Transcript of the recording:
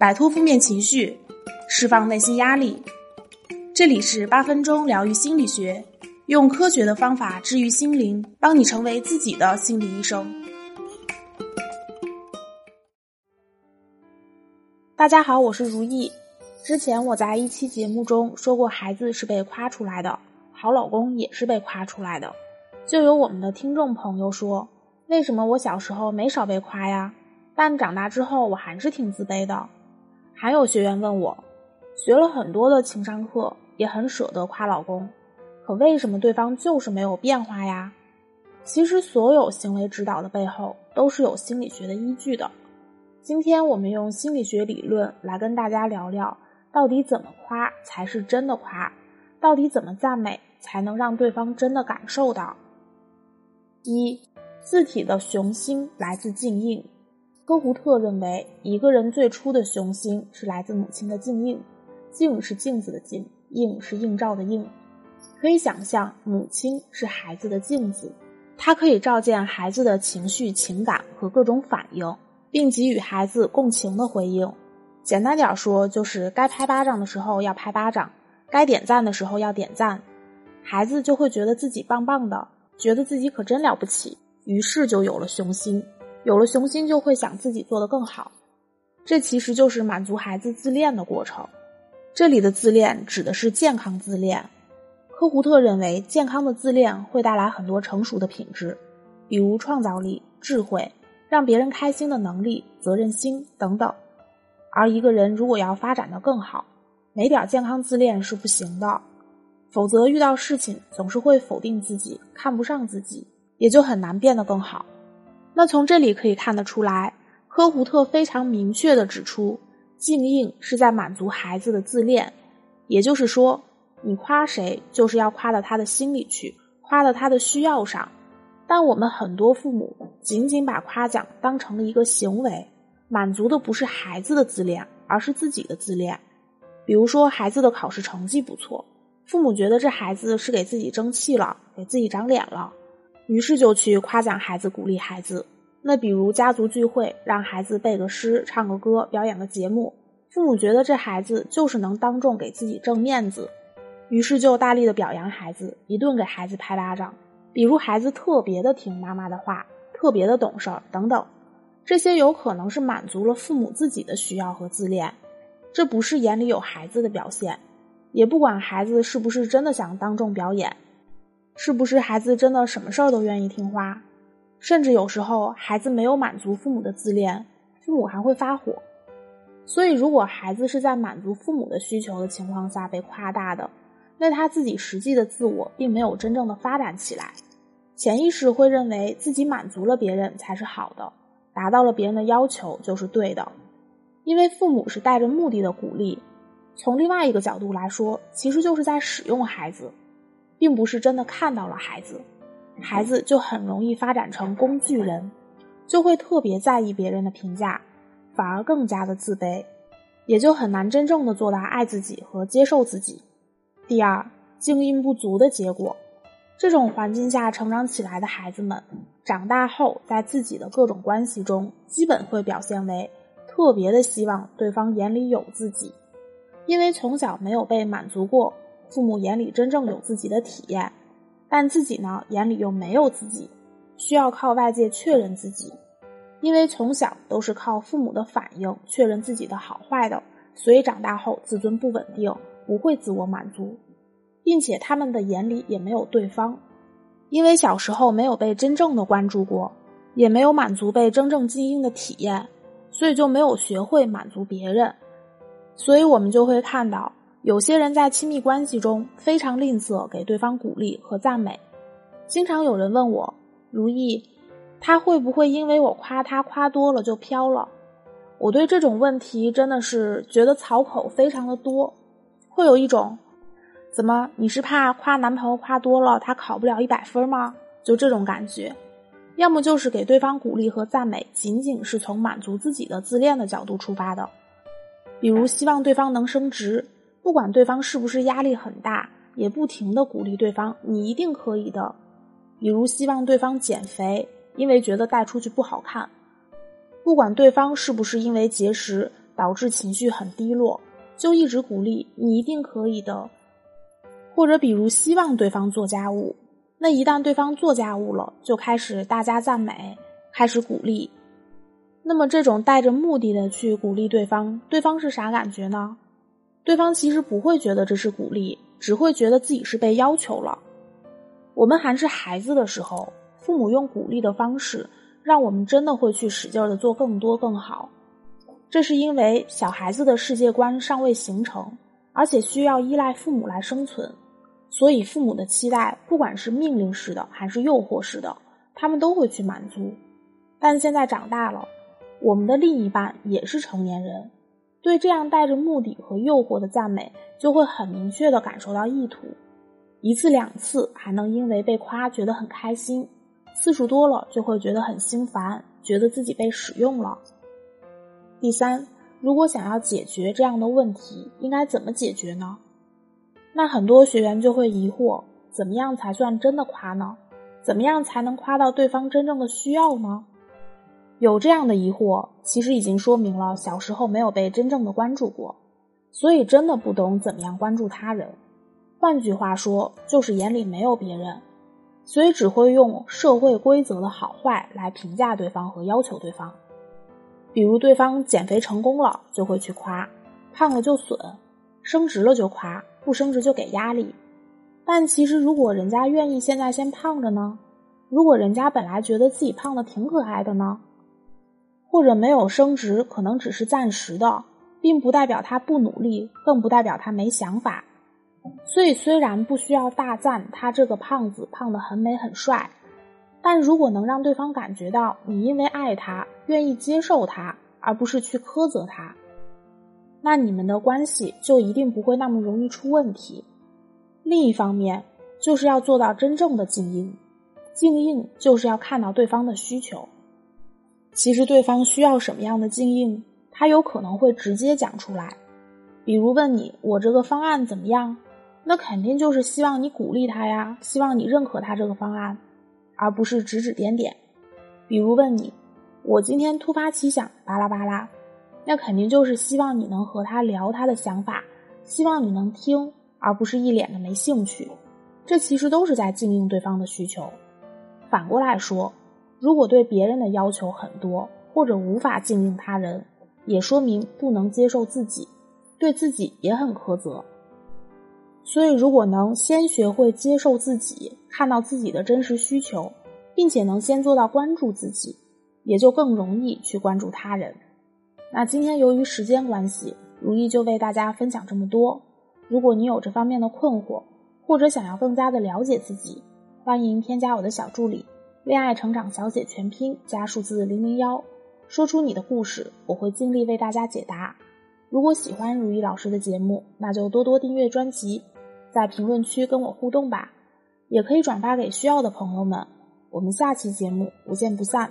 摆脱负面情绪，释放内心压力。这里是八分钟疗愈心理学，用科学的方法治愈心灵，帮你成为自己的心理医生。大家好，我是如意。之前我在一期节目中说过，孩子是被夸出来的，好老公也是被夸出来的。就有我们的听众朋友说。为什么我小时候没少被夸呀？但长大之后我还是挺自卑的。还有学员问我，学了很多的情商课，也很舍得夸老公，可为什么对方就是没有变化呀？其实所有行为指导的背后都是有心理学的依据的。今天我们用心理学理论来跟大家聊聊，到底怎么夸才是真的夸？到底怎么赞美才能让对方真的感受到？一。字体的雄心来自静应。科胡特认为，一个人最初的雄心是来自母亲的静应。静是镜子的镜，映是映照的映。可以想象，母亲是孩子的镜子，它可以照见孩子的情绪、情感和各种反应，并给予孩子共情的回应。简单点说，就是该拍巴掌的时候要拍巴掌，该点赞的时候要点赞，孩子就会觉得自己棒棒的，觉得自己可真了不起。于是就有了雄心，有了雄心就会想自己做得更好，这其实就是满足孩子自恋的过程。这里的自恋指的是健康自恋。科胡特认为，健康的自恋会带来很多成熟的品质，比如创造力、智慧、让别人开心的能力、责任心等等。而一个人如果要发展的更好，没点健康自恋是不行的，否则遇到事情总是会否定自己，看不上自己。也就很难变得更好。那从这里可以看得出来，科胡特非常明确的指出，静应是在满足孩子的自恋。也就是说，你夸谁，就是要夸到他的心里去，夸到他的需要上。但我们很多父母仅仅把夸奖当成了一个行为，满足的不是孩子的自恋，而是自己的自恋。比如说，孩子的考试成绩不错，父母觉得这孩子是给自己争气了，给自己长脸了。于是就去夸奖孩子，鼓励孩子。那比如家族聚会，让孩子背个诗、唱个歌、表演个节目，父母觉得这孩子就是能当众给自己挣面子，于是就大力的表扬孩子，一顿给孩子拍巴掌。比如孩子特别的听妈妈的话，特别的懂事儿等等，这些有可能是满足了父母自己的需要和自恋，这不是眼里有孩子的表现，也不管孩子是不是真的想当众表演。是不是孩子真的什么事儿都愿意听话？甚至有时候孩子没有满足父母的自恋，父母还会发火。所以，如果孩子是在满足父母的需求的情况下被夸大的，那他自己实际的自我并没有真正的发展起来，潜意识会认为自己满足了别人才是好的，达到了别人的要求就是对的。因为父母是带着目的的鼓励，从另外一个角度来说，其实就是在使用孩子。并不是真的看到了孩子，孩子就很容易发展成工具人，就会特别在意别人的评价，反而更加的自卑，也就很难真正的做到爱自己和接受自己。第二，静音不足的结果，这种环境下成长起来的孩子们，长大后在自己的各种关系中，基本会表现为特别的希望对方眼里有自己，因为从小没有被满足过。父母眼里真正有自己的体验，但自己呢眼里又没有自己，需要靠外界确认自己。因为从小都是靠父母的反应确认自己的好坏的，所以长大后自尊不稳定，不会自我满足，并且他们的眼里也没有对方。因为小时候没有被真正的关注过，也没有满足被真正精英的体验，所以就没有学会满足别人。所以我们就会看到。有些人在亲密关系中非常吝啬给对方鼓励和赞美，经常有人问我：“如意，他会不会因为我夸他夸多了就飘了？”我对这种问题真的是觉得槽口非常的多，会有一种“怎么你是怕夸男朋友夸多了他考不了一百分吗？”就这种感觉，要么就是给对方鼓励和赞美仅仅是从满足自己的自恋的角度出发的，比如希望对方能升职。不管对方是不是压力很大，也不停的鼓励对方，你一定可以的。比如希望对方减肥，因为觉得带出去不好看。不管对方是不是因为节食导致情绪很低落，就一直鼓励你一定可以的，或者比如希望对方做家务，那一旦对方做家务了，就开始大加赞美，开始鼓励。那么这种带着目的的去鼓励对方，对方是啥感觉呢？对方其实不会觉得这是鼓励，只会觉得自己是被要求了。我们还是孩子的时候，父母用鼓励的方式，让我们真的会去使劲的做更多更好。这是因为小孩子的世界观尚未形成，而且需要依赖父母来生存，所以父母的期待，不管是命令式的还是诱惑式的，他们都会去满足。但现在长大了。我们的另一半也是成年人，对这样带着目的和诱惑的赞美，就会很明确的感受到意图。一次两次还能因为被夸觉得很开心，次数多了就会觉得很心烦，觉得自己被使用了。第三，如果想要解决这样的问题，应该怎么解决呢？那很多学员就会疑惑：怎么样才算真的夸呢？怎么样才能夸到对方真正的需要呢？有这样的疑惑，其实已经说明了小时候没有被真正的关注过，所以真的不懂怎么样关注他人。换句话说，就是眼里没有别人，所以只会用社会规则的好坏来评价对方和要求对方。比如，对方减肥成功了，就会去夸；胖了就损；升职了就夸；不升职就给压力。但其实，如果人家愿意现在先胖着呢？如果人家本来觉得自己胖的挺可爱的呢？或者没有升职，可能只是暂时的，并不代表他不努力，更不代表他没想法。所以，虽然不需要大赞他这个胖子胖得很美很帅，但如果能让对方感觉到你因为爱他，愿意接受他，而不是去苛责他，那你们的关系就一定不会那么容易出问题。另一方面，就是要做到真正的静音，静音就是要看到对方的需求。其实对方需要什么样的静应，他有可能会直接讲出来。比如问你我这个方案怎么样，那肯定就是希望你鼓励他呀，希望你认可他这个方案，而不是指指点点。比如问你我今天突发奇想，巴拉巴拉，那肯定就是希望你能和他聊他的想法，希望你能听，而不是一脸的没兴趣。这其实都是在静应对方的需求。反过来说。如果对别人的要求很多，或者无法敬应他人，也说明不能接受自己，对自己也很苛责。所以，如果能先学会接受自己，看到自己的真实需求，并且能先做到关注自己，也就更容易去关注他人。那今天由于时间关系，如意就为大家分享这么多。如果你有这方面的困惑，或者想要更加的了解自己，欢迎添加我的小助理。恋爱成长小姐全拼加数字零零幺，说出你的故事，我会尽力为大家解答。如果喜欢如意老师的节目，那就多多订阅专辑，在评论区跟我互动吧，也可以转发给需要的朋友们。我们下期节目不见不散。